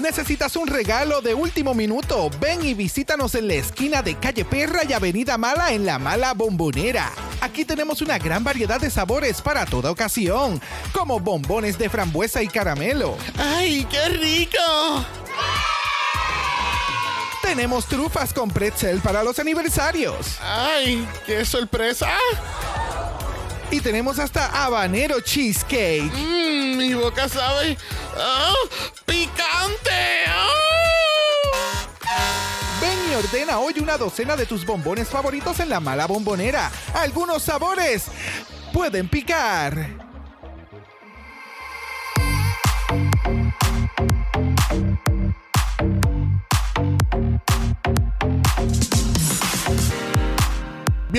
¿Necesitas un regalo de último minuto? Ven y visítanos en la esquina de Calle Perra y Avenida Mala en La Mala Bombonera. Aquí tenemos una gran variedad de sabores para toda ocasión, como bombones de frambuesa y caramelo. ¡Ay, qué rico! Tenemos trufas con pretzel para los aniversarios. ¡Ay, qué sorpresa! Y tenemos hasta habanero cheesecake. Mmm, mi boca sabe. ¡Ah! ¡Picante! ¡Ah! Ven y ordena hoy una docena de tus bombones favoritos en la mala bombonera. Algunos sabores pueden picar.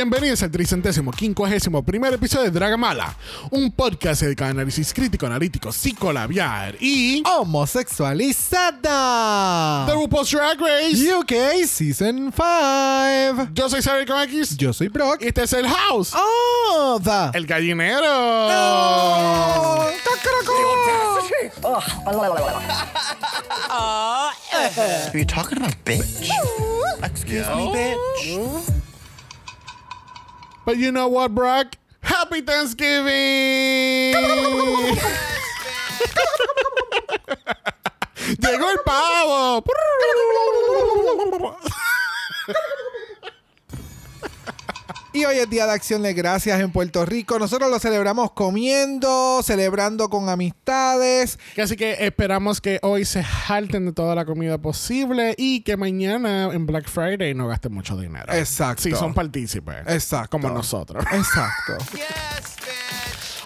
Bienvenidos al tricentésimo quincuagésimo primer episodio de Dragamala, un podcast dedicado a análisis crítico, analítico, psicolabiar y Homosexualizada. The RuPaul's Drag Race. UK Season 5. Yo soy Xavier con X Yo soy Brock. y este es el House, Oh, the. el gallinero. Oh, cacaracó. Are you talking to a bitch? Excuse me, bitch. But you know what, Brock? Happy Thanksgiving. Llegó el pavo. Y hoy es Día de Acción de Gracias en Puerto Rico. Nosotros lo celebramos comiendo, celebrando con amistades. Así que esperamos que hoy se jalten de toda la comida posible y que mañana en Black Friday no gasten mucho dinero. Exacto. Si son partícipes. Exacto. Como nosotros. Exacto.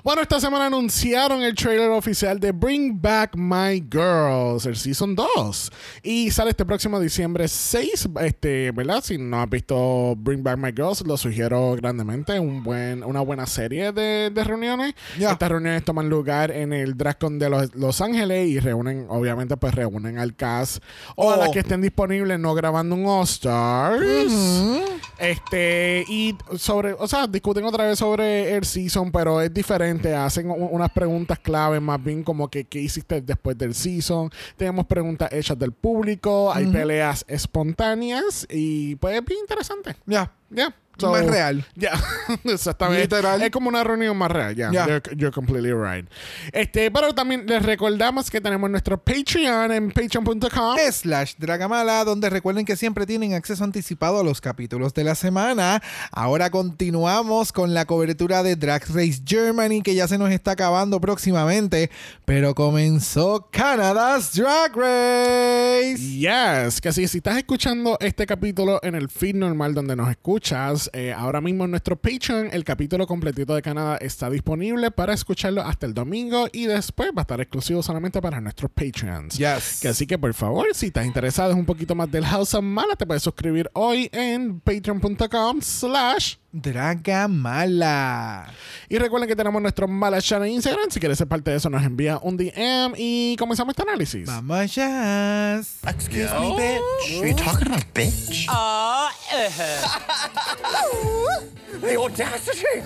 Bueno, esta semana anunciaron el trailer oficial de Bring Back My Girls, el Season 2. Y sale este próximo diciembre 6, este, ¿verdad? Si no has visto Bring Back My Girls, lo sugiero grandemente. Un buen, una buena serie de, de reuniones. Estas reuniones toman lugar en el DragCon de los, Los Ángeles y reúnen, obviamente, pues reúnen al cast o a Oh. las que estén disponibles no grabando un All Stars. Este, y sobre, o sea, discuten otra vez sobre el season, pero es diferente. Hacen u- unas preguntas clave, más bien como que qué hiciste después del season. Tenemos preguntas hechas del público, hay peleas espontáneas y pues es bien interesante. Ya. Ya. Más real. Ya, exactamente. Literal. Es como una reunión más real, ya. Ya. You're, you're completely right. Este, pero también les recordamos que tenemos nuestro Patreon en patreon.com. slash Dragamala, donde recuerden que siempre tienen acceso anticipado a los capítulos de la semana. Ahora continuamos con la cobertura de Drag Race Germany, que ya se nos está acabando próximamente, pero comenzó Canada's Drag Race. Yes, que así, si estás escuchando este capítulo en el feed normal donde nos escuchas, eh, ahora mismo en nuestro Patreon, el capítulo completito de Canadá está disponible para escucharlo hasta el domingo y después va a estar exclusivo solamente para nuestros Patreons. Yes. Que así que por favor, si estás interesado en un poquito más del House of Mala, te puedes suscribir hoy en patreon.com slash Dragamala. y recuerden que tenemos nuestro Mala Channel en Instagram. Si quieres ser parte de eso, nos envía un DM y comenzamos este análisis. Vamos ya. Excuse me, bitch. Are you talking to a bitch? the audacity.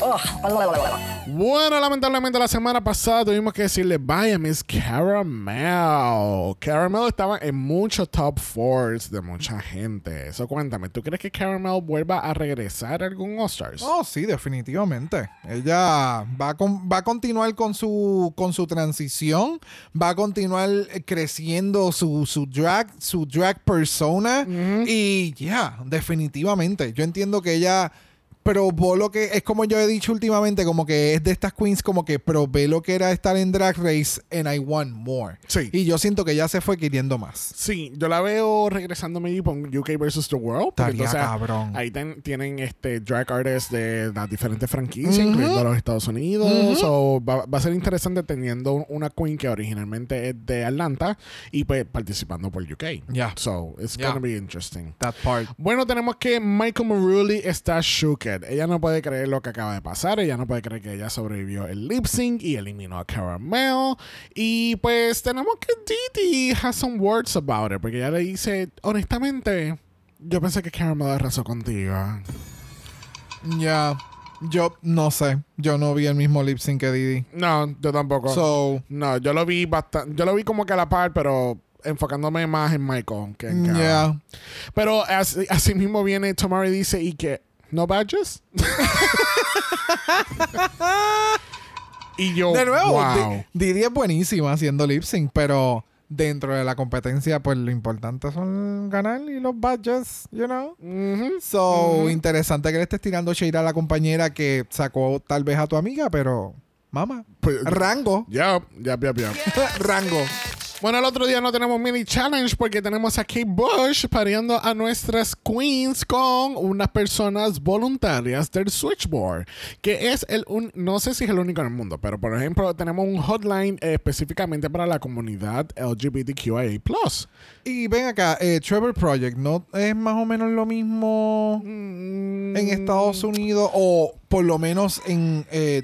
Bueno, lamentablemente la semana pasada tuvimos que decirle bye a Miss Caramel. Caramel estaba en muchos top fours de mucha gente. Eso cuéntame, ¿tú crees que Caramel vuelva a regresar a algún All-Stars? Oh, sí, definitivamente. Ella va a, con- va a continuar con su, con su transición, va a continuar eh, creciendo su, su drag, su drag persona. Y ya, definitivamente. Yo entiendo que ella probó lo que es como yo he dicho últimamente, como que es de estas queens, como que probé lo que era estar en Drag Race and I want more. Sí. Y yo siento que ya se fue queriendo más. Sí, yo la veo regresando maybe con UK vs. The World. Estaría entonces cabrón. Ahí ten- tienen este drag artists de las diferentes franquicias, incluyendo los Estados Unidos. So, va, va a ser interesante teniendo una queen que originalmente es de Atlanta y pues participando por UK. Yeah. So, it's Yeah. gonna be interesting. That part. Bueno, tenemos que Michael Marulli está shooked. Ella no puede creer lo que acaba de pasar. Ella no puede creer que ella sobrevivió el lip sync y eliminó a Caramel. Y pues tenemos que Didi has some words about it. Porque ella le dice, honestamente, yo pensé que Caramel arrasó contigo. Ya. Yo no sé. Yo no vi el mismo lip sync que Didi. No, yo tampoco. So, no, yo lo vi bastante. Yo lo vi como que a la par, pero enfocándome más en Michael que en Cara. yeah. Pero así, así mismo viene y dice, ¿y qué? ¿No badges? y yo, De nuevo, wow. Di- Didi es buenísima haciendo lip sync, pero dentro de la competencia, pues lo importante son ganar y los badges, you know. So, interesante que le estés tirando shade a la compañera que sacó tal vez a tu amiga, pero mamá, Pues, rango, Yup, yup, yup, yup. rango. Bueno, el otro día no tenemos mini challenge porque tenemos a Kate Bush pariendo a nuestras queens con unas personas voluntarias del Switchboard, que es el un, no sé si es el único en el mundo, pero por ejemplo tenemos un hotline eh, específicamente para la comunidad LGBTQIA+. Y ven acá, eh, Trevor Project, ¿no es más o menos lo mismo Mm, en Estados Unidos o por lo menos en eh,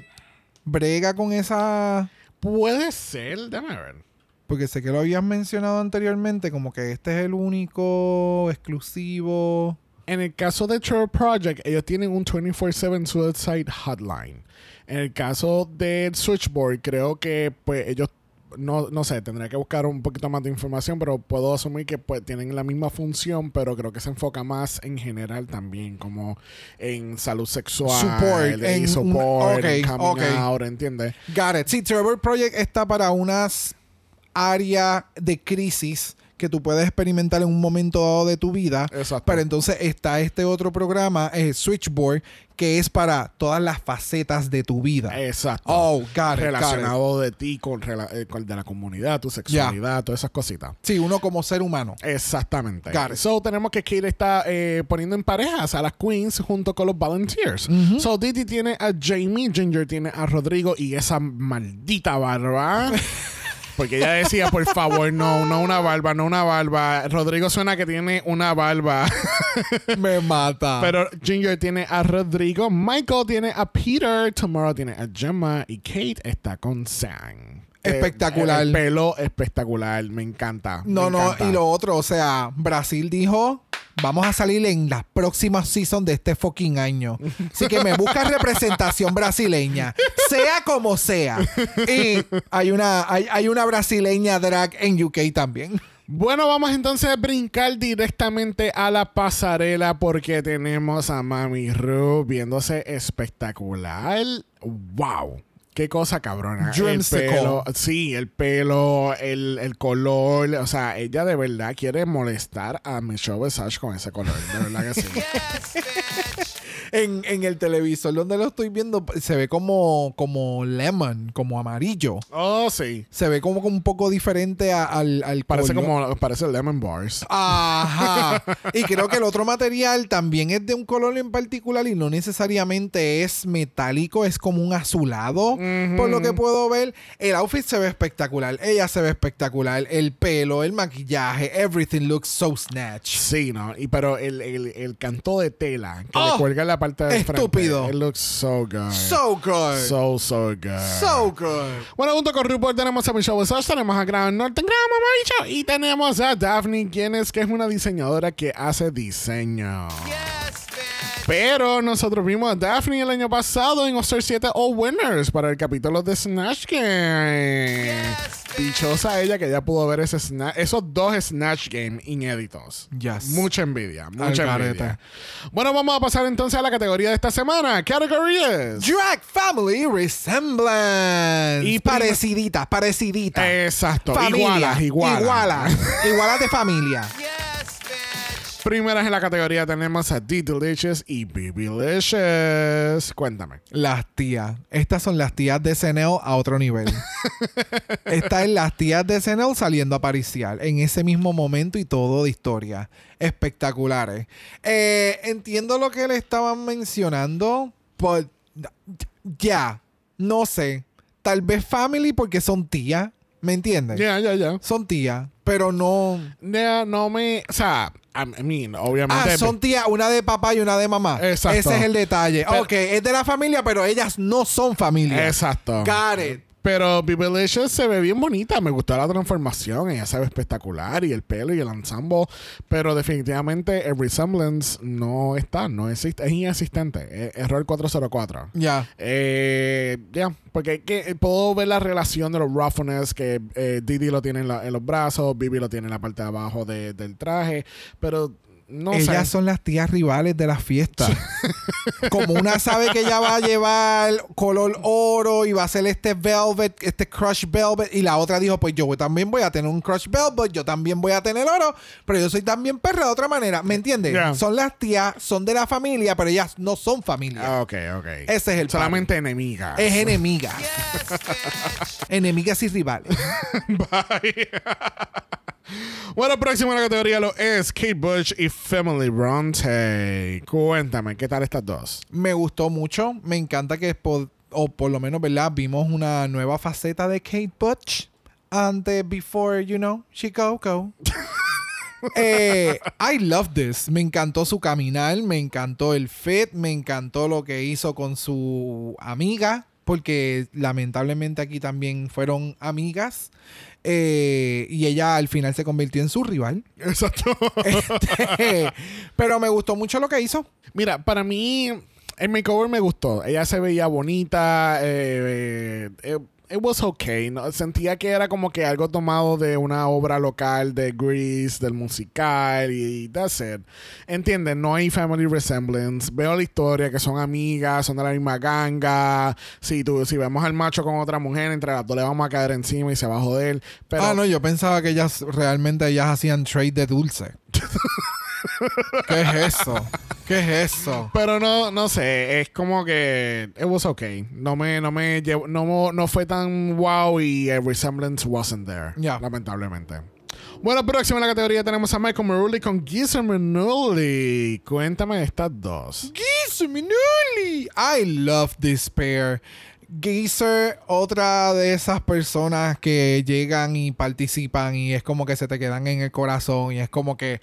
brega con esa... Puede ser, déjame ver. Porque sé que lo habías mencionado anteriormente, como que este es el único exclusivo. En el caso de Trevor Project, ellos tienen un 24/7 suicide hotline. En el caso del Switchboard, creo que pues ellos no, no sé, tendría que buscar un poquito más de información, pero puedo asumir que pues tienen la misma función, pero creo que se enfoca más en general también, como en salud sexual, Support, en support, en ok, coming ok. out, ¿entiendes? Got it. Sí, Trevor Project está para unas áreas de crisis que tú puedes experimentar en un momento dado de tu vida. Exacto. Pero entonces está este otro programa, eh, Switchboard, que es para todas las facetas de tu vida. Exacto. Oh, got it, got it. Relacionado de ti con, rela- eh, con de la comunidad, tu sexualidad, todas esas cositas. Sí, uno como ser humano. Exactamente. So tenemos que Kate está eh, poniendo en parejas a las queens junto con los volunteers. So Didi tiene a Jamie, Ginger tiene a Rodrigo y esa maldita barba. Porque ella decía, por favor, no, no una barba, no una barba. Rodrigo suena que tiene una barba. Me mata. Pero Ginger tiene a Rodrigo, Michael tiene a Peter, Tomorrow tiene a Gemma y Kate está con Sam. Espectacular. el pelo espectacular, me encanta. No, me no, encanta. y lo otro, o sea, Brasil dijo, vamos a salir en las próximas seasons de este fucking año. Así que me busca representación brasileña, sea como sea. Y hay una, hay, hay una brasileña drag en UK también. Bueno, vamos entonces a brincar directamente a la pasarela porque tenemos a Mami Ru viéndose espectacular. ¡Wow! Qué cosa cabrona. El pelo, sí, el pelo, el, el color. O sea, ella de verdad quiere molestar a Michelle Visage con ese color. De verdad que sí. En, en el televisor donde lo estoy viendo se ve como, como lemon, como amarillo. oh, sí. Se ve como un poco diferente a- al, al Parece color. como parece Lemon Bars. Ajá. Y creo que el otro material también es de un color en particular y no necesariamente es metálico, es como un azulado. Por lo que puedo ver, el outfit se ve espectacular, ella se ve espectacular, el pelo, el maquillaje, everything looks so snatch. Sí, ¿no? Y pero el, el, el canto de tela que Oh, le cuelga en la parte estúpido. frente. It looks so good. So good. So, so good. So good. Bueno, junto con RuPaul tenemos a Michelle Visage, tenemos a Graham Norton, Graham Mamabicho, y tenemos a Daphne, quien es, que es una diseñadora que hace diseño. Pero nosotros vimos a Daphne el año pasado en All-Star 7 All Winners para el capítulo de Snatch Game. Dichosa ella que ya pudo ver ese sna- esos dos Snatch Game inéditos. Yes. Mucha envidia, mucha envidia. Bueno, vamos a pasar entonces a la categoría de esta semana. Category es... Drag Family Resemblance. Y pareciditas, pareciditas. Exacto, Familia. igualas, igualas. Igualas. Igualas de familia. Primeras en la categoría tenemos a D Delicious y Babylicious. Cuéntame. Las tías. Estas son las tías de Senel a otro nivel. Estas es las tías de Senel saliendo a pariciar en ese mismo momento y todo de historia. Espectaculares. Eh, entiendo lo que le estaban mencionando. Por, ya. No sé. Tal vez family porque son tías. ¿Me entiendes? Ya, ya, ya. Son tías. Pero no. No me. O sea, I mean, obviamente. Ah, son tías, una de papá y una de mamá. Exacto. Ese es el detalle. Pero- ok, es de la familia, pero ellas no son familia. Exacto. Got it. Pero Bibelicious se ve bien bonita. Me gustó la transformación. Ella se ve espectacular. Y el pelo y el ensemble. Pero definitivamente el resemblance no está. No existe. Es inexistente. Error 404. Ya. Eh, ya, porque que, puedo ver la relación de los roughness que eh, Didi lo tiene en, la- en los brazos, Bibi lo tiene en la parte de abajo de- del traje, pero no Ellas sé. son las tías rivales de la fiesta. Como una sabe que ella va a llevar color oro y va a hacer este velvet, este crush velvet, y la otra dijo, pues yo también voy a tener un crush velvet, yo también voy a tener oro, pero yo soy también perra de otra manera, ¿me entiendes? Yeah. Son las tías, son de la familia, pero ellas no son familia. Ah, ok, ok. Ese es el Solamente enemigas. Es enemiga. Enemigas y rivales. Bye. Bueno, próximo en la categoría lo es Kate Bush y Family Bronte. Cuéntame, ¿qué tal estas dos? Me gustó mucho. Me encanta que, po- o por lo menos, ¿verdad? Vimos una nueva faceta de Kate Butch. Antes, before, you know, she go, go. Eh, I love this. Me encantó su caminar, me encantó el fit, me encantó lo que hizo con su amiga, porque lamentablemente aquí también fueron amigas. Eh, y ella al final se convirtió en su rival. Exacto. Este, pero me gustó mucho lo que hizo. Mira, para mí, el makeover me gustó. Ella se veía bonita. Eh, eh, it was okay. ¿no? Sentía que era como que algo tomado de una obra local de Grease, del musical y that's it. ¿Entiendes? No hay family resemblance. Veo la historia que son amigas, son de la misma ganga. Si, tú, si vemos al macho con otra mujer, entre las dos le vamos a caer encima y se va a joder. Pero, ah, no, yo pensaba que ellas realmente ellas hacían trade de dulce. ¿Qué es eso? ¿Qué es eso? Pero no, no sé, es como que it was okay. No me, no me llevo- no, no fue tan wow y el resemblance wasn't there. Ya. Lamentablemente. Bueno, próximo en la categoría tenemos a Michael Marulli con Geezer Manuli. Cuéntame estas dos. Geezer Minuli. I love this pair. Geezer, otra de esas personas que llegan y participan y es como que se te quedan en el corazón y es como que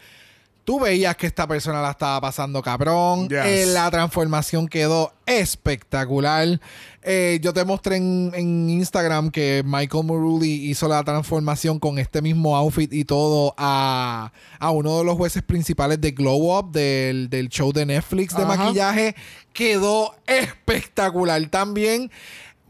tú veías que esta persona la estaba pasando cabrón. Yes. Eh, la transformación quedó espectacular. Eh, yo te mostré en, en Instagram que Michael Muruli hizo la transformación con este mismo outfit y todo a, a uno de los jueces principales de Glow Up, del, del show de Netflix de Ajá. maquillaje. Quedó espectacular también.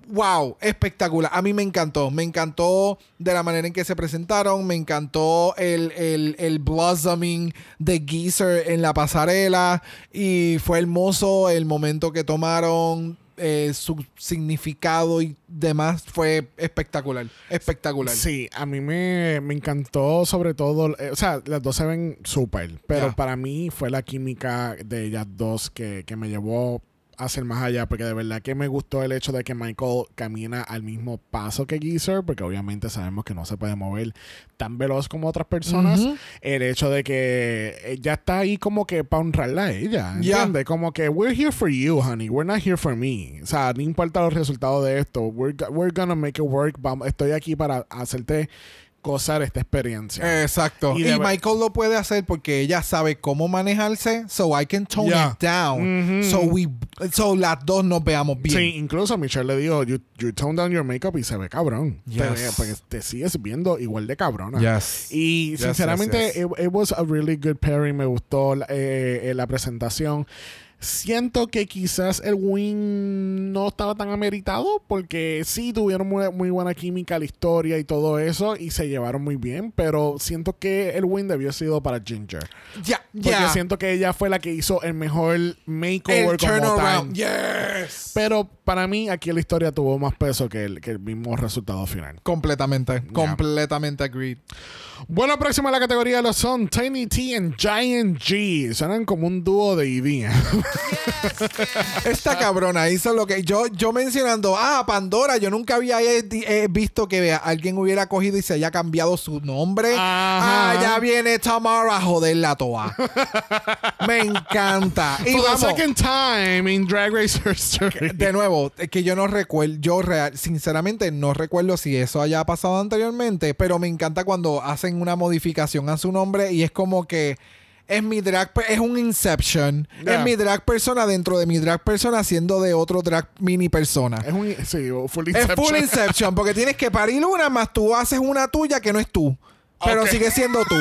Wow, espectacular. A mí me encantó. Me encantó de la manera en que se presentaron. Me encantó el, el, el blossoming de Geezer en la pasarela. Y fue hermoso el momento que tomaron. eh, su significado y demás fue espectacular. Espectacular. Sí, a mí me, me encantó sobre todo, eh, o sea, las dos se ven súper, pero para mí fue la química de ellas dos que, que me llevó a ser más allá, porque de verdad que me gustó el hecho de que Michael camina al mismo paso que Geezer, porque obviamente sabemos que no se puede mover tan veloz como otras personas. El hecho de que ella está ahí como que para honrarla a ella, Ya. ¿entiendes? Como que we're here for you, honey, we're not here for me. O sea, no importa los resultados de esto, we're, we're gonna make it work. Vamos, estoy aquí para hacerte gozar esta experiencia. Exacto. Y Y, Michael lo puede hacer porque ella sabe cómo manejarse. So I can tone Yeah. it down. Mhm. So we so las dos nos veamos bien. Sí, incluso Michelle le dijo, you, you tone down your makeup y se ve cabrón. Te, Yes. ve- porque te sigues viendo igual de cabrona. Yes. Y Yes, sinceramente. It, it was a really good pairing. Me gustó eh, eh, la presentación. Siento que quizás el win no estaba tan ameritado porque sí tuvieron muy, muy buena química, la historia y todo eso y se llevaron muy bien, pero siento que el win debió sido para Ginger. Ya, Porque ya. siento que ella fue la que hizo el mejor makeover El como tal. Yes. Pero para mí aquí la historia tuvo más peso que el, que el mismo resultado final. Completamente. Completamente agreed. Bueno, próxima a la categoría lo son Tiny T y Giant G. Suenan como un dúo de idea. Esta cabrona hizo lo que yo, yo mencionando, ah, Pandora, yo nunca había visto que alguien hubiera cogido y se haya cambiado su nombre. Ajá. Ah, ya viene Tamara a joder la toa. Me encanta. Y For the vamos, second time in Drag Race History. de nuevo, es que yo no recuerdo, yo real, sinceramente no recuerdo si eso haya pasado anteriormente, pero me encanta cuando hacen una modificación a su nombre y es como que es mi drag, es un Inception. Es mi drag persona dentro de mi drag persona haciendo de otro drag mini persona. Es un. Sí, full Es Inception. full Inception porque tienes que parir una más tú haces una tuya que no es tú. Pero sigue siendo tú.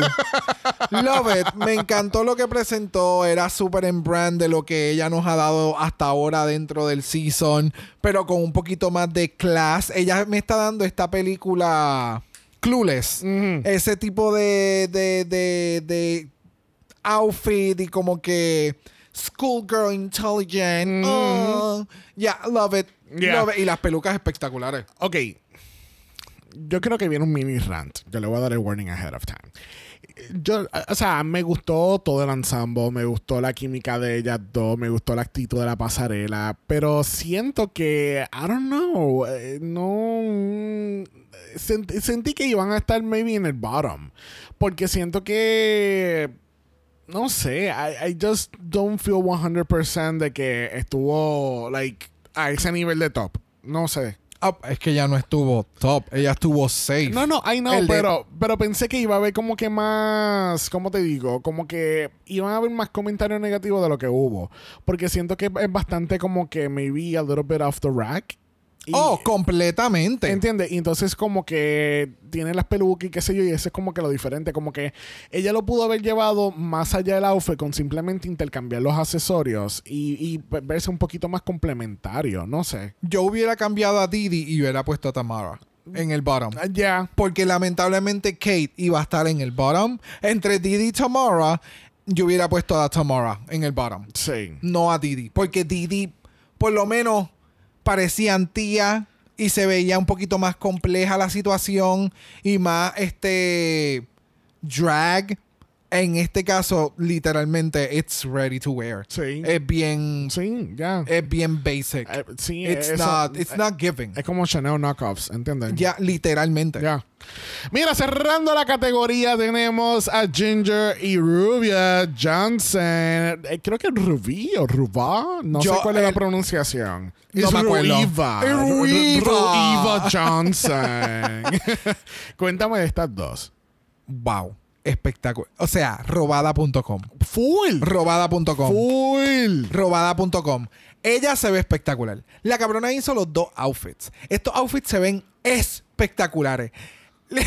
Love it. Me encantó lo que presentó. Era súper en brand de lo que ella nos ha dado hasta ahora dentro del season. Pero con un poquito más de class. Ella me está dando esta película Clueless. Ese tipo de, de, de, de outfit y como que schoolgirl intelligent. Oh, yeah, love it. Yeah. Love it. Y las pelucas espectaculares. Ok. Yo creo que viene un mini rant. Yo le voy a dar el warning ahead of time. Yo, o sea, me gustó todo el ensemble, me gustó la química de ellas dos, me gustó la actitud de la pasarela, pero siento que, I don't know, eh, no... sent- sentí que iban a estar maybe en el bottom, porque siento que... No sé, I, I just don't feel 100% de que estuvo, like, a ese nivel de top. No sé. Ah, es que ella no estuvo top, ella estuvo safe. No, no, I know, El de- pero, pero pensé que iba a haber como que más, ¿cómo te digo? Como que iban a haber más comentarios negativos de lo que hubo. Porque siento que es bastante como que maybe a little bit off the rack. Y- Oh, completamente. ¿Entiendes? Y entonces como que tiene las pelucas y qué sé yo, y eso es como que lo diferente, como que ella lo pudo haber llevado más allá del outfit con simplemente intercambiar los accesorios y, y verse un poquito más complementario, no sé. Yo hubiera cambiado a Didi y hubiera puesto a Tamara en el bottom. Ah, Ya. Porque lamentablemente Kate iba a estar en el bottom. Entre Didi y Tamara, yo hubiera puesto a Tamara en el bottom. Sí. No a Didi. Porque Didi, por lo menos, parecía tía y se veía un poquito más compleja la situación y más este drag. En este caso, literalmente, it's ready to wear. Sí. Es bien, Sí, ya. es bien basic. Eh, sí, it's eso- not, it's not giving. Es como Chanel knockoffs, ¿entiendes? Ya, literalmente. Ya. Mira, cerrando la categoría tenemos a Ginger y Rubia Johnson. Eh, creo que Rubí o Rubá. No Yo, sé cuál es la pronunciación. No es Ruiva. Ruiva Johnson. Cuéntame de estas dos. Wow. Espectacular. O sea, robada.com. Full. Robada.com. Full. Robada.com. Ella se ve espectacular. La cabrona hizo los dos outfits. Estos outfits se ven espectaculares.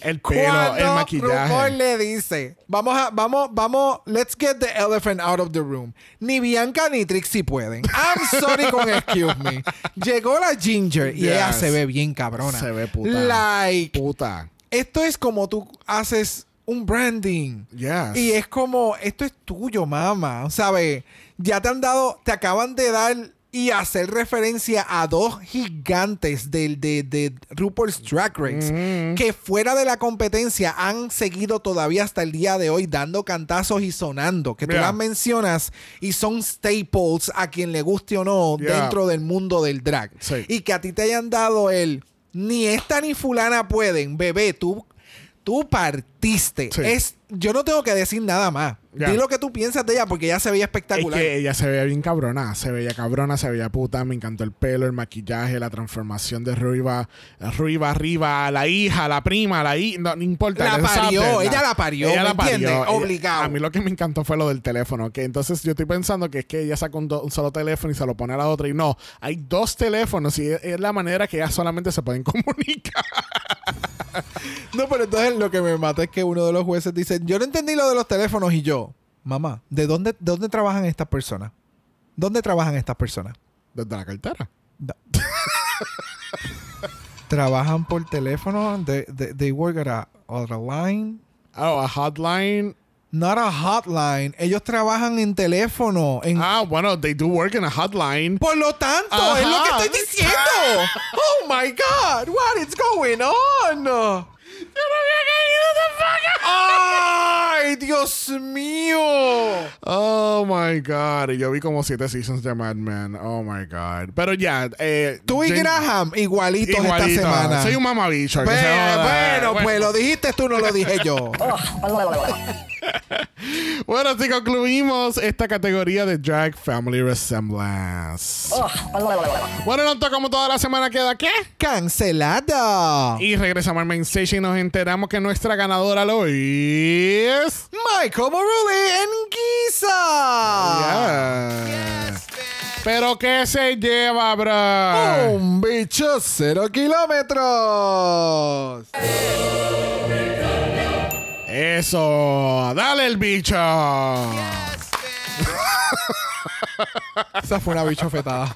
El pelo, el maquillaje. RuPaul le dice, vamos a, vamos, vamos, let's get the elephant out of the room. Ni Bianca ni Trixie pueden. I'm sorry con excuse me. Llegó la Ginger y Yes. ella se ve bien cabrona. Se ve puta. Like, Puta. esto es como tú haces un branding. Yes. Y es como, esto es tuyo, mamá. ¿Sabes? Ya te han dado, te acaban de dar y hacer referencia a dos gigantes del, de, de RuPaul's Drag Race que fuera de la competencia han seguido todavía hasta el día de hoy dando cantazos y sonando. Que tú las mencionas y son staples a quien le guste o no Yeah. dentro del mundo del drag. Sí. Y que a ti te hayan dado el ni esta ni fulana pueden, bebé, tú, tú partiste. Sí. Es, yo no tengo que decir nada más. Ya. Di lo que tú piensas de ella porque ella se veía Es espectacular. que ella se veía bien cabrona, se veía cabrona, se veía puta, me encantó el pelo, el maquillaje, la transformación de Ruiva, Ruiva arriba, la hija, la prima, la hija, no, no importa. La parió, ella la parió, ella ¿me la parió, ella- Obligado. A mí lo que me encantó fue lo del teléfono, que entonces yo estoy pensando que es que ella un, do- un solo teléfono y se lo pone a la otra y no, hay dos teléfonos y es, es la manera que ellas solamente se pueden comunicar. No, pero entonces lo que me mata es que uno de los jueces dice, yo no entendí lo de los teléfonos y yo, mamá, ¿de dónde, de dónde trabajan estas personas? ¿Dónde trabajan estas personas? Desde la cartera. ¿Trabajan por teléfono? They, they, they work at a, at a line? Oh, a hotline. Not a hotline. Ellos trabajan en teléfono. En... Ah, bueno, they do work in a hotline. Por lo tanto, Ajá. es lo que estoy diciendo. oh my God, what is going on? Yo no había caído ¡Ay, Dios mío! Oh my God. Yo vi como siete seasons de Mad Men. Oh my God. Pero ya. eh, Tú y Graham, igualitos igualito. esta semana. Soy un mamabicho. se joda. bueno, pues lo dijiste tú, no lo dije yo. Bueno, así concluimos esta categoría de Drag Family Resemblance. Bueno, Nonto, como toda la semana queda qué? Cancelada. Y regresamos al main stage y nos enteramos que nuestra ganadora lo es. Michael Morley en Giza. Yes. Pero ¿qué se lleva, bro? Un bicho cero kilómetros. Eso, dale el bicho. Esa fue una bichofetada.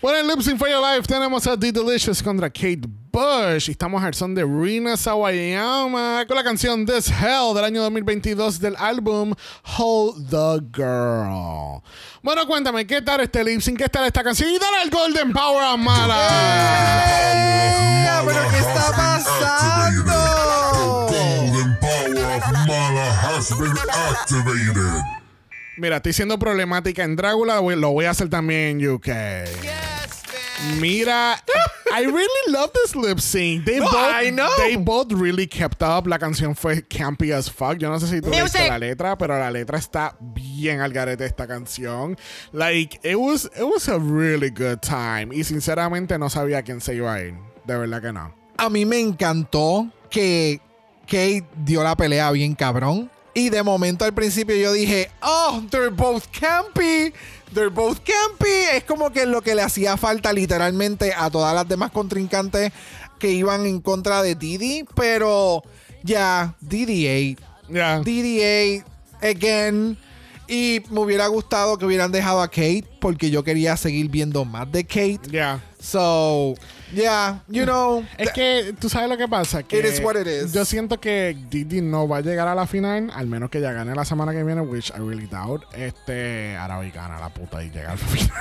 Bueno, en Lip Sync for Your Life tenemos a The Delicious contra Kate Bush. Y estamos al son de Rina Sawayama con la canción This Hell del año 2022 del álbum Hold the Girl. Bueno, cuéntame, ¿qué tal este lip sync? ¿Qué tal esta canción? Y dale el Golden Power a Mala. ¡Eh! ¿Pero qué está pasando? golden power of Mala has been activated. Mira, estoy siendo problemática en Drácula, lo voy a hacer también en UK. Mira, I really love this lip sync. They No, both, I know. They both really kept up. La canción fue campy as fuck. Yo no sé si tú viste la letra, pero la letra está bien al garete esta canción. Like, it was, it was a really good time. Y sinceramente no sabía quién se iba a ir. De verdad que no. A mí me encantó que Kate dio la pelea bien cabrón. Y de momento al principio yo dije, oh, they're both campy. They're both campy. Es como que lo que le hacía falta literalmente a todas las demás contrincantes que iban en contra de Didi. Pero ya, DD8. Ya. DD8 again. Y me hubiera gustado que hubieran dejado a Kate porque yo quería seguir viendo más de Kate. Ya. So, yeah, you know. Es que tú sabes lo que pasa. Que It is what it is. Yo siento que Didi no va a llegar a la final, al menos que ya gane la semana que viene, which I really doubt. Este, hoy gana la puta y llega al final.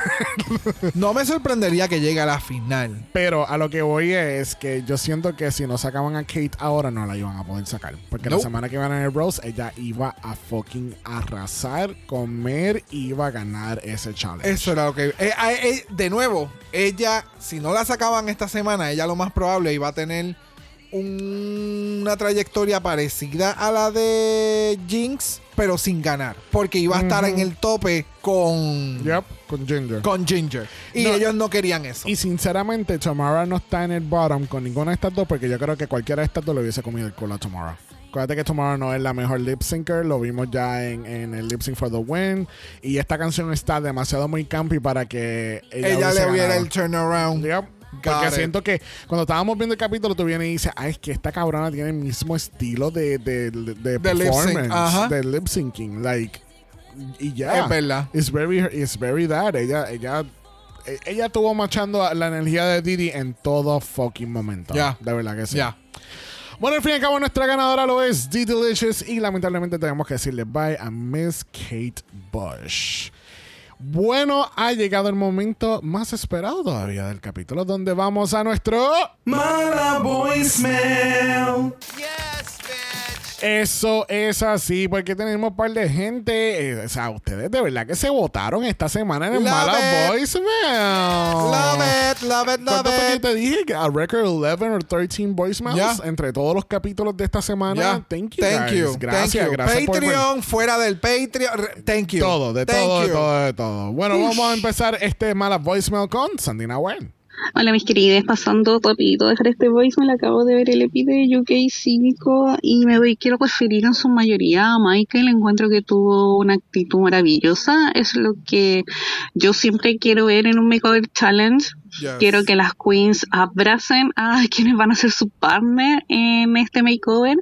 No me sorprendería que llegue a la final. Pero a lo que voy es que yo siento que si no sacaban a Kate ahora, no la iban a poder sacar. Porque la Nope. semana que viene en el Rose, ella iba a fucking arrasar, comer, iba a ganar ese challenge. Eso era lo que. eh, eh, eh, de nuevo, ella, si no la sacaban esta semana, ella lo más probable iba a tener un- una trayectoria parecida a la de Jinx, pero sin ganar. Porque iba a estar en el tope con, Yep, con Ginger. con Ginger. Y No. ellos no querían eso. Y sinceramente, Tamara no está en el bottom con ninguna de estas dos porque yo creo que cualquiera de estas dos le hubiese comido el culo a Tamara. Acuérdate que Tomorrow no es la mejor lip syncer, lo vimos ya en, en el Lip Sync for the Win. Y esta canción está demasiado muy campy para que ella, ella le ganado. el turnaround. Yep. Porque siento que cuando estábamos viendo el capítulo, tú vienes y dices, ay, es que esta cabrona tiene el mismo estilo de, de, de, performance, de lip syncing. Like, y ya. Es verdad. It's very, it's very that. Ella, ella, e- ella estuvo machando la energía de Didi en todo fucking momento. Ya. De verdad que sí. Ya. Bueno, al fin y al cabo, nuestra ganadora lo es D Delicious. Y lamentablemente tenemos que decirle bye a Miss Kate Bush. Bueno, ha llegado el momento más esperado todavía del capítulo, donde vamos a nuestro. Mala voicemail. Eso es así, porque tenemos un par de gente. eh, o sea, ustedes de verdad que se votaron esta semana en el Love Mala it. Voicemail. Love it, love it, love ¿Cuánto fue que it. te dije? A record 11 o 13 voicemails entre todos los capítulos de esta semana. Ya. Thank you. Thank guys. you. Gracias, Thank you. gracias por- Patreon, fuera del Patreon. re- Thank you. todo, de Thank todo, de todo, de todo. Bueno, vamos a empezar este mala voicemail con Sandina Wen. Hola mis queridas, pasando rapidito a dejar este voicemail, acabo de ver el EPI de UK 5 y me doy, quiero referir en su mayoría a Michael, encuentro que tuvo una actitud maravillosa, es lo que yo siempre quiero ver en un Makeover Challenge, Yes. quiero que las queens abracen a quienes van a ser su partner en este makeover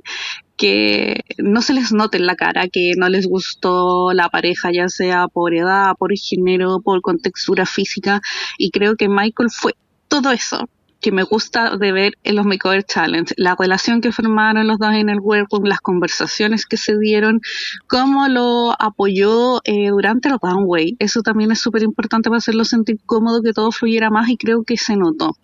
que no se les note en la cara que no les gustó la pareja, ya sea por edad, por género, por contextura física, y creo que Michael fue todo eso que me gusta de ver en los Makeover Challenge, la relación que formaron los dos en el workroom, las conversaciones que se dieron, cómo lo apoyó eh, durante el runway. Eso también es súper importante para hacerlo sentir cómodo, que todo fluyera más y creo que se notó.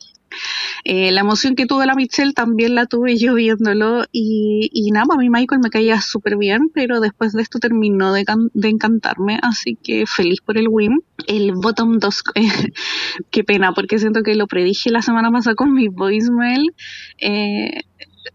Eh, la emoción que tuvo la Michelle también la tuve yo viéndolo y, y nada, a mí Michael me caía súper bien, pero después de esto terminó de, de encantarme, así que feliz por el win. El bottom 2, qué pena, porque siento que lo predije la semana pasada con mi voicemail. Eh,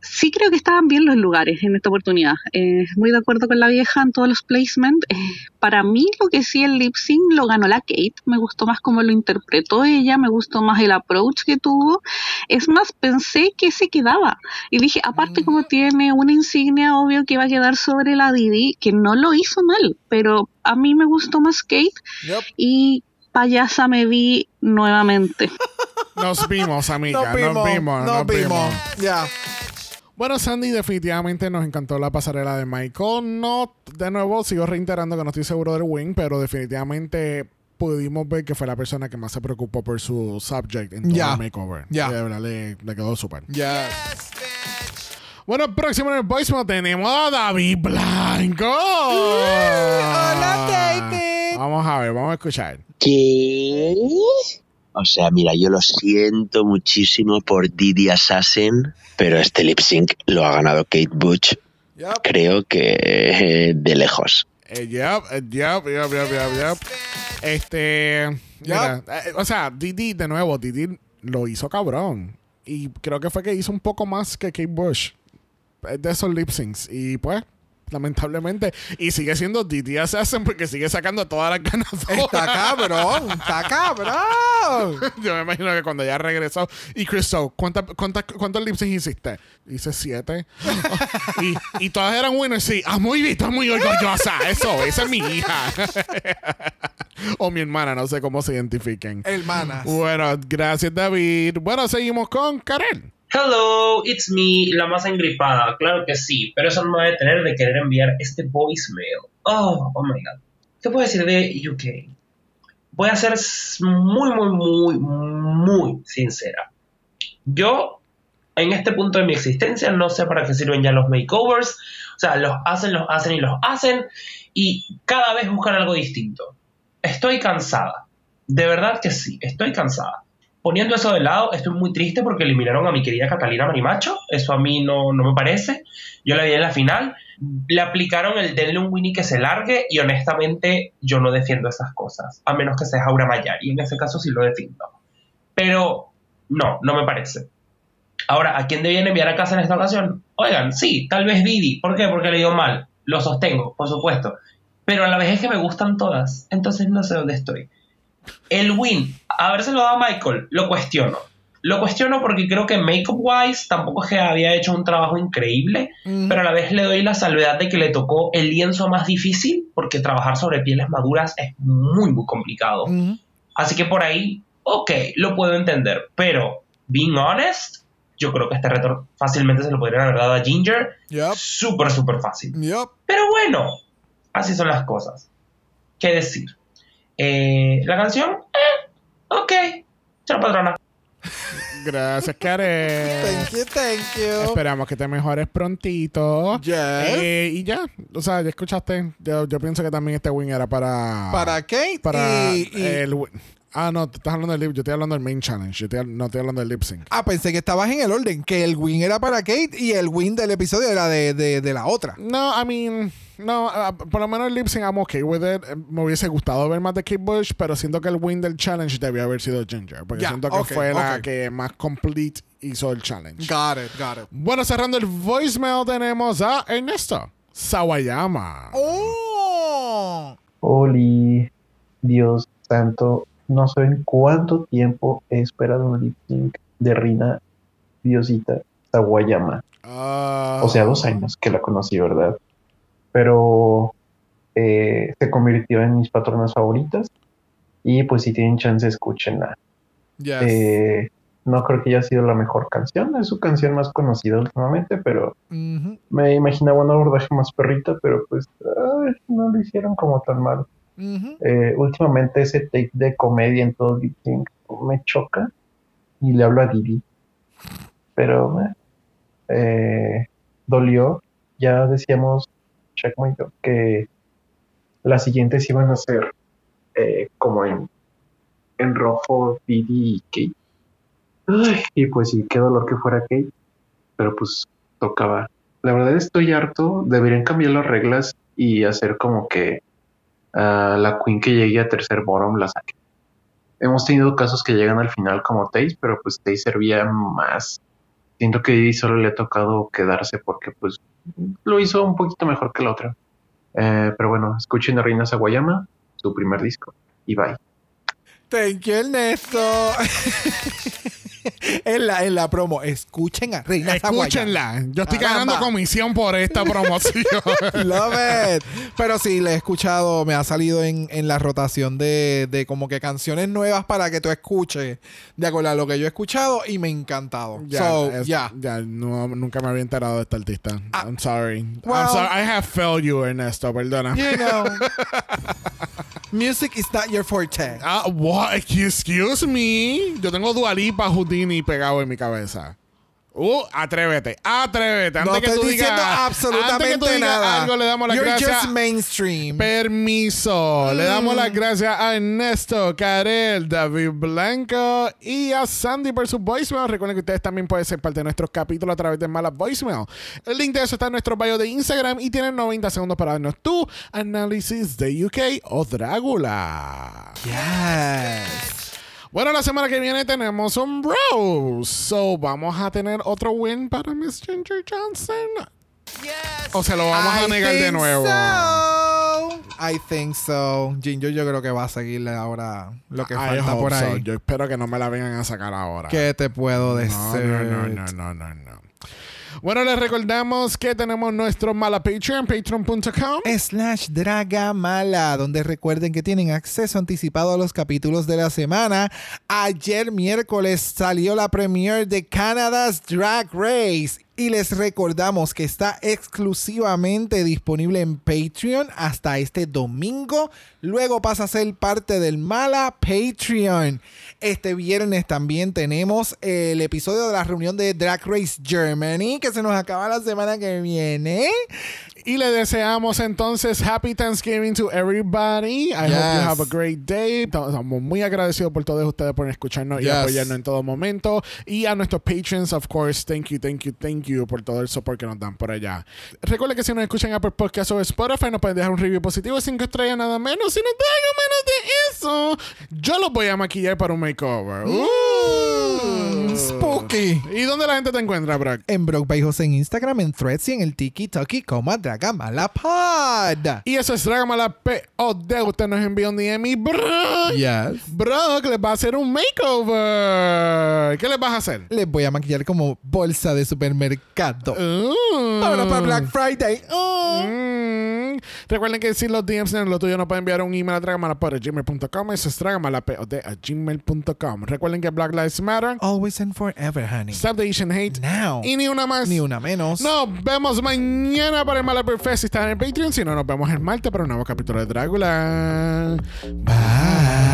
sí creo que estaban bien los lugares en esta oportunidad. Eh, muy de acuerdo con la vieja en todos los placements. Eh, para mí, lo que sí el lip sync lo ganó la Kate. Me gustó más cómo lo interpretó ella, me gustó más el approach que tuvo. Es más, pensé que se quedaba. Y dije, aparte, como tiene una insignia, obvio que va a quedar sobre la Didi, que no lo hizo mal, pero a mí me gustó más Kate. Yep. Y payasa me vi nuevamente. Nos vimos, amiga. Nos vimos, vimos. nos vimos. Ya. Bueno, Sandy, definitivamente nos encantó la pasarela de Michael. No, de nuevo, sigo reiterando que no estoy seguro del win, pero definitivamente pudimos ver que fue la persona que más se preocupó por su subject en todo el makeover. Ya. Y De verdad, le, le quedó súper. Ya. Bueno, próximo en el voicemail tenemos a David Blanco. Hola, David. Vamos a ver, vamos a escuchar. ¿Qué? O sea, mira, yo lo siento muchísimo por Didi Assassin, pero este lip sync lo ha ganado Kate Butch, Yep. creo que eh, de lejos. Eh, yep, eh, yep, yep, yep, yep, yep. Este. Mira, eh, o sea, Didi, de nuevo, Didi lo hizo cabrón. Y creo que fue que hizo un poco más que Kate Bush. De esos lip syncs. Y pues, lamentablemente. Y sigue siendo Didi Assassin porque sigue sacando todas las ganadoras. Está cabrón. Está cabrón. Yo me imagino que cuando ya regresó. Y Christo, ¿cuántas, cuántas, ¿cuántos lip hiciste? Hice siete. y, y todas eran winners, sí. Ah, muy bien, muy orgullosa. Eso, esa es mi hija. o mi hermana, no sé cómo se identifiquen. Hermanas. Bueno, gracias, David. Bueno, seguimos con Karel. Hello, it's me, la más engripada, claro que sí, pero eso no me va a detener de querer enviar este voicemail. Oh, oh my god. ¿Qué puedo decir de UK? Voy a ser muy, muy, muy, muy sincera. Yo, en este punto de mi existencia, no sé para qué sirven ya los makeovers. O sea, los hacen, los hacen y los hacen. Y cada vez buscan algo distinto. Estoy cansada. De verdad que sí, estoy cansada. Poniendo eso de lado, estoy muy triste porque eliminaron a mi querida Catalina Marimacho. Eso a mí no, no me parece. Yo la vi en la final. Le aplicaron el denle un Winnie que se largue y honestamente yo no defiendo esas cosas. A menos que sea Aura Mayari. En ese caso sí lo defiendo. Pero no, no me parece. Ahora, ¿a quién debían enviar a casa en esta ocasión? Oigan, sí, tal vez Didi. ¿Por qué? Porque le dio mal. Lo sostengo, por supuesto. Pero a la vez es que me gustan todas. Entonces no sé dónde estoy. El win, habérselo dado a Michael, lo cuestiono. Lo cuestiono porque creo que Makeup Wise tampoco es que había hecho un trabajo increíble, pero a la vez le doy la salvedad de que le tocó el lienzo más difícil, porque trabajar sobre pieles maduras es muy, muy complicado. Así que por ahí, ok, lo puedo entender. Pero, being honest, yo creo que este reto fácilmente se lo podrían haber dado a Ginger. Yep. Súper, súper fácil. Yep. Pero bueno, así son las cosas. ¿Qué decir? Eh, la canción, eh, ok, chao patrona. Gracias, Karel. Thank you, thank you. Esperamos que te mejores prontito. Yes. Eh, y ya, o sea, ya escuchaste. Yo, yo pienso que también este win era para. Para Kate Para y, y- el win. Ah, no, tú estás hablando del lip. Yo estoy hablando del main challenge. Yo estoy- no estoy hablando del lip sync. Ah, pensé que estabas en el orden, que el win era para Kate y el win del episodio era de, de, de la otra. No, I mean, no, ah, por lo menos el lip sync I'm okay with it. Eh, Me hubiese gustado ver más de Kate Bush, pero siento que el win del challenge debió haber sido Ginger. Porque Ya, siento que fue la que más complete hizo el challenge. Got it, got it. Bueno, cerrando el voicemail tenemos a Ernesto Sawayama. ¡Oh! Oli, Dios santo, no saben cuánto tiempo he esperado un lip sync de Rina Diosita Sawayama. Ah, O sea, dos años que la conocí, ¿verdad? Pero eh, se convirtió en mis patronas favoritas. Y pues si tienen chance, escúchenla. Yes. Eh, no creo que haya sido la mejor canción, es su canción más conocida últimamente, pero me imaginaba un abordaje más perrita, pero pues ay, no lo hicieron como tan mal. Eh, últimamente ese take de comedia en todo lip sync me choca y le hablo a Didi. Pero eh, dolió. Ya decíamos, Yo, que las siguientes iban a ser eh, como en, en rojo Didi y Kate. Y pues sí, qué dolor que fuera Kate. Pero pues tocaba. La verdad estoy harto. Deberían cambiar las reglas y hacer como que a la Queen que llegue a tercer bottom la saque. Hemos tenido casos que llegan al final como Taze, pero pues Taze servía más siento que Didi solo le ha tocado quedarse porque pues lo hizo un poquito mejor que la otra. Eh, pero bueno, escuchen a Reina Sawayama, su primer disco, y bye. Thank you, Ernesto. en, la, en la promo, escuchen a Reina. Escúchenla. Yo estoy Caramba. ganando comisión por esta promoción. Love it. Pero sí, le he escuchado, me ha salido en, en la rotación de, de como que canciones nuevas para que tú escuches de acuerdo a lo que yo he escuchado y me ha encantado. so, es- ya. ya, no, nunca me había enterado de esta artista. I'm sorry. well- I'm sorry. I have failed you, Ernesto. Perdona. You know. Music is not your forte. Ah, what? Excuse me. Yo tengo Dualipa Houdini pegado en mi cabeza. Uh, atrévete, atrévete. Antes No que estoy tú diciendo digas, absolutamente antes que tú digas nada. algo, le damos las You're gracias. just mainstream. Permiso. Le damos las gracias a Ernesto, Karel, David Blanco y a Sandy por su voicemail. Recuerden que ustedes también pueden ser parte de nuestros capítulos a través de Malas Voicemail. El link de eso está en nuestro bio de Instagram y tienen 90 segundos para darnos tu análisis de UK o Drácula. yes. Bueno, la semana que viene tenemos un Bros. So, vamos a tener otro win para Miss Ginger Johnson. O se lo vamos a I negar de think nuevo. so. I think so. Ginger yo creo que va a seguirle ahora lo que I falta por so. ahí. Yo espero que no me la vengan a sacar ahora. ¿Qué te puedo decir? No, no, no, no, no, no, no. Bueno, les recordamos que tenemos nuestro mala Patreon, patreon.com. Slash Dragamala, donde recuerden que tienen acceso anticipado a los capítulos de la semana. Ayer miércoles salió la premiere de Canada's Drag Race. Y les recordamos que está exclusivamente disponible en Patreon hasta este domingo. Luego pasa a ser parte del Mala Patreon. Este viernes también tenemos el episodio de la reunión de Drag Race Germany, que se nos acaba la semana que viene. Y le deseamos entonces Happy Thanksgiving to everybody. I hope you Yes. have a great day. Estamos muy agradecidos por todos ustedes por escucharnos y Yes. apoyarnos en todo momento. Y a nuestros patrons, of course, thank you, thank you, thank you por todo el support que nos dan por allá. Recuerden que si nos escuchan Apple Podcast o Spotify, nos pueden dejar un review positivo, cinco estrellas nada menos. Si nos dejan menos de eso, yo los voy a maquillar para un makeover. Uh. Spooky. ¿Y dónde la gente te encuentra, Brock? En Brock by en Instagram, en Threads y en el TikTok como a Dragamala Pod. Y eso es Dragamala P.O.D. Usted nos envía un DM y Brock. Yes. Brock les va a hacer un makeover. ¿Qué les vas a hacer? Les voy a maquillar como bolsa de supermercado. Uh. Ahora para Black Friday. Mm. Recuerden que si los DMs en lo tuyo no pueden enviar un email a dragamalapod.gmail.com Eso es dragamalapod a gmail.com Recuerden que Black Lives Matter Always and forever, honey. Stop the Asian Hate Now. Y ni una más Ni una menos. Nos vemos mañana para el Malapert Fest Si están en el Patreon Si no, nos vemos el martes para un nuevo capítulo de Drácula Bye.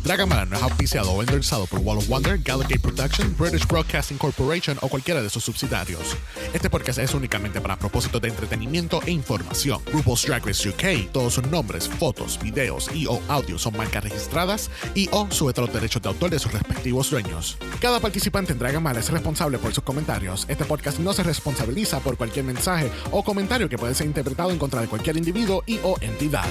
Dragamala no es auspiciado o endorsado por Wall of Wonder, Gallagher Production, British Broadcasting Corporation o cualquiera de sus subsidiarios. Este podcast es únicamente para propósitos de entretenimiento e información. RuPaul's Drag Race UK, todos sus nombres, fotos, videos y o audios son marcas registradas y o sujeta a los derechos de autor de sus respectivos dueños. Cada participante en Dragamala es responsable por sus comentarios. Este podcast no se responsabiliza por cualquier mensaje o comentario que puede ser interpretado en contra de cualquier individuo y o entidad.